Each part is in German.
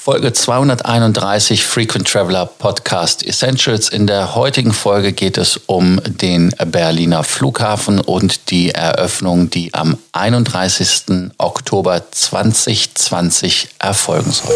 Folge 231 Frequent Traveler Podcast Essentials. In der heutigen Folge geht es um den Berliner Flughafen und die Eröffnung, die am 31. Oktober 2020 erfolgen soll.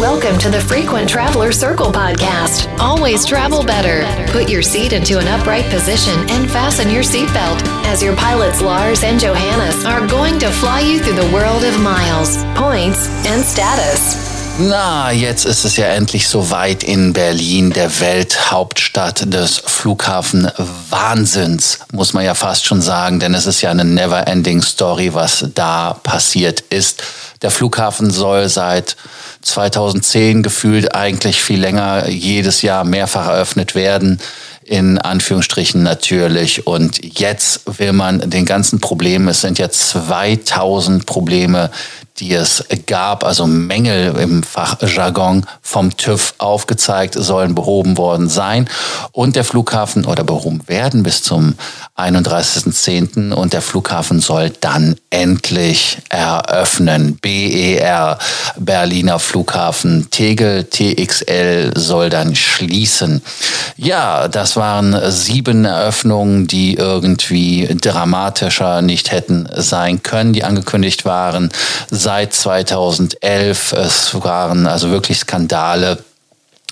Welcome to the Frequent Traveler Circle podcast. Always travel better. Put your seat into an upright position and fasten your seatbelt as your pilots Lars and Johannes are going to fly you through the world of miles, points and status. Na, jetzt ist es ja endlich soweit in Berlin, der Welthauptstadt des Flughafen Wahnsinns, muss man ja fast schon sagen, denn es ist ja eine never-ending Story, was da passiert ist. Der Flughafen soll seit 2010 gefühlt eigentlich viel länger jedes Jahr mehrfach eröffnet werden in Anführungsstrichen natürlich. Und jetzt will man den ganzen Problemen, es sind ja 2000 Probleme, die es gab, also Mängel im Fachjargon vom TÜV aufgezeigt, sollen behoben worden sein. Und der Flughafen oder behoben werden bis zum 31.10. Und der Flughafen soll dann endlich eröffnen. BER, Berliner Flughafen Tegel, TXL soll dann schließen. Ja, das waren sieben Eröffnungen, die irgendwie dramatischer nicht hätten sein können, die angekündigt waren seit 2011. Es waren also wirklich Skandale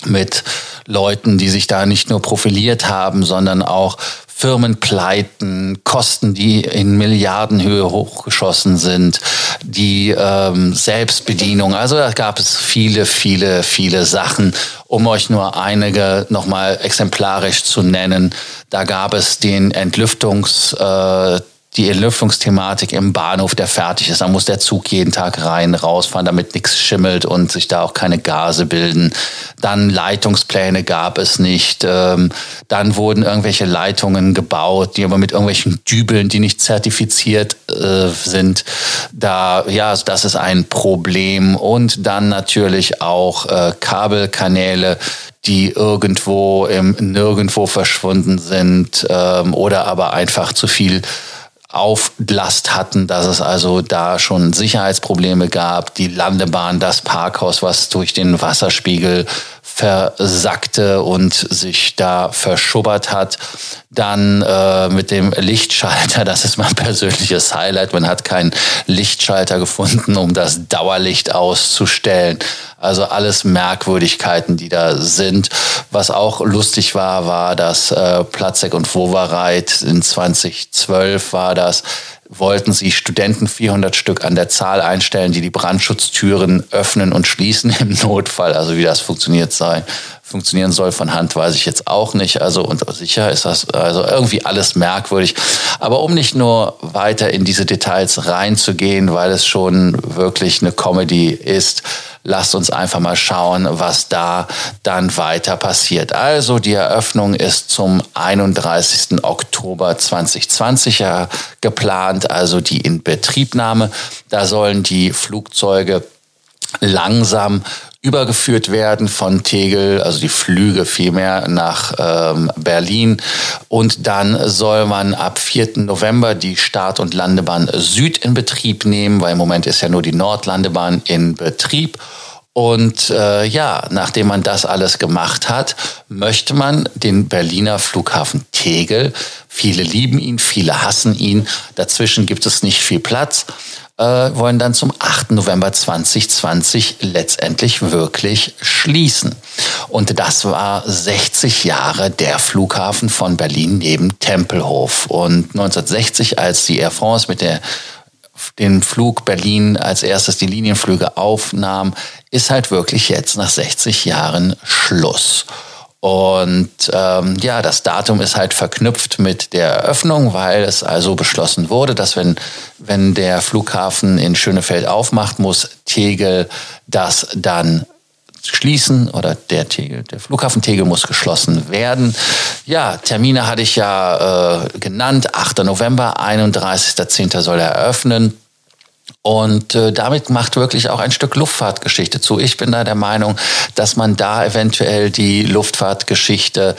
mit Leuten, die sich da nicht nur profiliert haben, sondern auch Firmenpleiten, Kosten, die in Milliardenhöhe hochgeschossen sind, die ähm, Selbstbedienung. Also da gab es viele, viele, viele Sachen. Um euch nur einige nochmal exemplarisch zu nennen, da gab es den Entlüftungs äh, die Entlüftungsthematik im Bahnhof, der fertig ist. Da muss der Zug jeden Tag rein, rausfahren, damit nichts schimmelt und sich da auch keine Gase bilden. Dann Leitungspläne gab es nicht. Ähm, dann wurden irgendwelche Leitungen gebaut, die aber mit irgendwelchen Dübeln, die nicht zertifiziert äh, sind. Da, ja, das ist ein Problem. Und dann natürlich auch äh, Kabelkanäle, die irgendwo im Nirgendwo verschwunden sind ähm, oder aber einfach zu viel Auflast hatten, dass es also da schon Sicherheitsprobleme gab, die Landebahn, das Parkhaus, was durch den Wasserspiegel versackte und sich da verschubbert hat. Dann äh, mit dem Lichtschalter, das ist mein persönliches Highlight. Man hat keinen Lichtschalter gefunden, um das Dauerlicht auszustellen. Also alles Merkwürdigkeiten, die da sind. Was auch lustig war, war, dass äh, Platzek und Wowereit in 2012 war das, wollten sie Studenten 400 Stück an der Zahl einstellen, die die Brandschutztüren öffnen und schließen im Notfall. Also wie das funktioniert sei, funktionieren soll von Hand, weiß ich jetzt auch nicht. Also und sicher ist das also irgendwie alles merkwürdig. Aber um nicht nur weiter in diese Details reinzugehen, weil es schon wirklich eine Comedy ist, lasst uns einfach mal schauen, was da dann weiter passiert. Also die Eröffnung ist zum 31. Oktober 2020 ja geplant, also die Inbetriebnahme. Da sollen die Flugzeuge langsam übergeführt werden von Tegel, also die Flüge vielmehr nach ähm, Berlin. Und dann soll man ab 4. November die Start- und Landebahn Süd in Betrieb nehmen, weil im Moment ist ja nur die Nordlandebahn in Betrieb. Und äh, ja, nachdem man das alles gemacht hat, möchte man den Berliner Flughafen Tegel, viele lieben ihn, viele hassen ihn, dazwischen gibt es nicht viel Platz, äh, wollen dann zum 8. November 2020 letztendlich wirklich schließen. Und das war 60 Jahre der Flughafen von Berlin neben Tempelhof. Und 1960, als die Air France mit der den Flug Berlin als erstes die Linienflüge aufnahm, ist halt wirklich jetzt nach 60 Jahren Schluss. Und ähm, ja, das Datum ist halt verknüpft mit der Eröffnung, weil es also beschlossen wurde, dass wenn, wenn der Flughafen in Schönefeld aufmacht, muss Tegel das dann schließen oder der Tegel, der Flughafen Tegel muss geschlossen werden. Ja, Termine hatte ich ja äh, genannt. 8. November, 31.10. soll er eröffnen. Und äh, damit macht wirklich auch ein Stück Luftfahrtgeschichte zu. Ich bin da der Meinung, dass man da eventuell die Luftfahrtgeschichte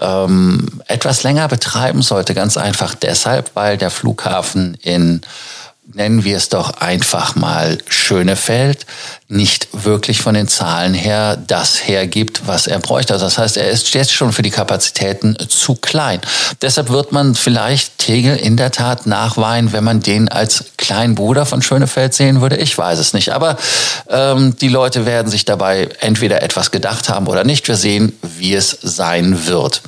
ähm, etwas länger betreiben sollte. Ganz einfach deshalb, weil der Flughafen in nennen wir es doch einfach mal Schönefeld, nicht wirklich von den Zahlen her das hergibt, was er bräuchte. Also das heißt, er ist jetzt schon für die Kapazitäten zu klein. Deshalb wird man vielleicht Tegel in der Tat nachweinen, wenn man den als kleinen Bruder von Schönefeld sehen würde. Ich weiß es nicht. Aber ähm, die Leute werden sich dabei entweder etwas gedacht haben oder nicht. Wir sehen, wie es sein wird.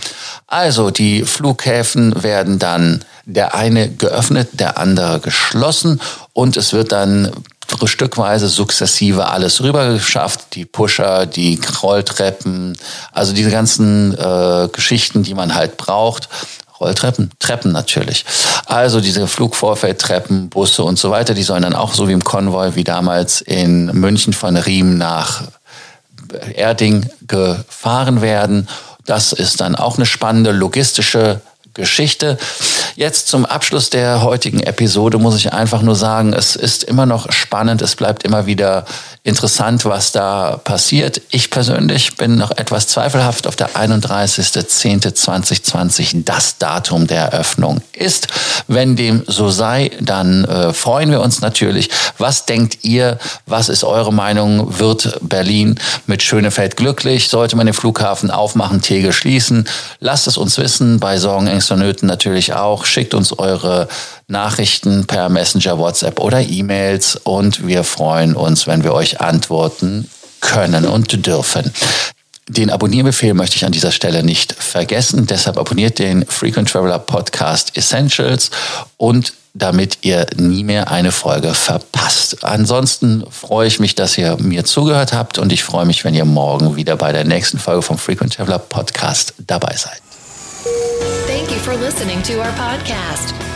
Also die Flughäfen werden dann der eine geöffnet, der andere geschlossen und es wird dann stückweise sukzessive alles rüber geschafft. Die Pusher, die Rolltreppen, also diese ganzen äh, Geschichten, die man halt braucht. Rolltreppen, Treppen natürlich. Also diese Flugvorfeldtreppen, Busse und so weiter, die sollen dann auch so wie im Konvoi wie damals in München von Riem nach Erding gefahren werden. Das ist dann auch eine spannende logistische Geschichte. Jetzt zum Abschluss der heutigen Episode muss ich einfach nur sagen, es ist immer noch spannend, es bleibt immer wieder interessant, was da passiert. Ich persönlich bin noch etwas zweifelhaft, auf der 31.10.2020 das Datum der Eröffnung ist. Wenn dem so sei, dann äh, freuen wir uns natürlich. Was denkt ihr? Was ist eure Meinung? Wird Berlin mit Schönefeld glücklich? Sollte man den Flughafen aufmachen, Tegel schließen? Lasst es uns wissen. Bei Sorgen, Ängsten und Nöten natürlich auch. Schickt uns eure Nachrichten per Messenger, WhatsApp oder E-Mails und wir freuen uns, wenn wir euch antworten können und dürfen. Den Abonnierbefehl möchte ich an dieser Stelle nicht vergessen. Deshalb abonniert den Frequent Traveler Podcast Essentials und damit ihr nie mehr eine Folge verpasst. Ansonsten freue ich mich, dass ihr mir zugehört habt und ich freue mich, wenn ihr morgen wieder bei der nächsten Folge vom Frequent Traveler Podcast dabei seid. Thank you for listening to our podcast.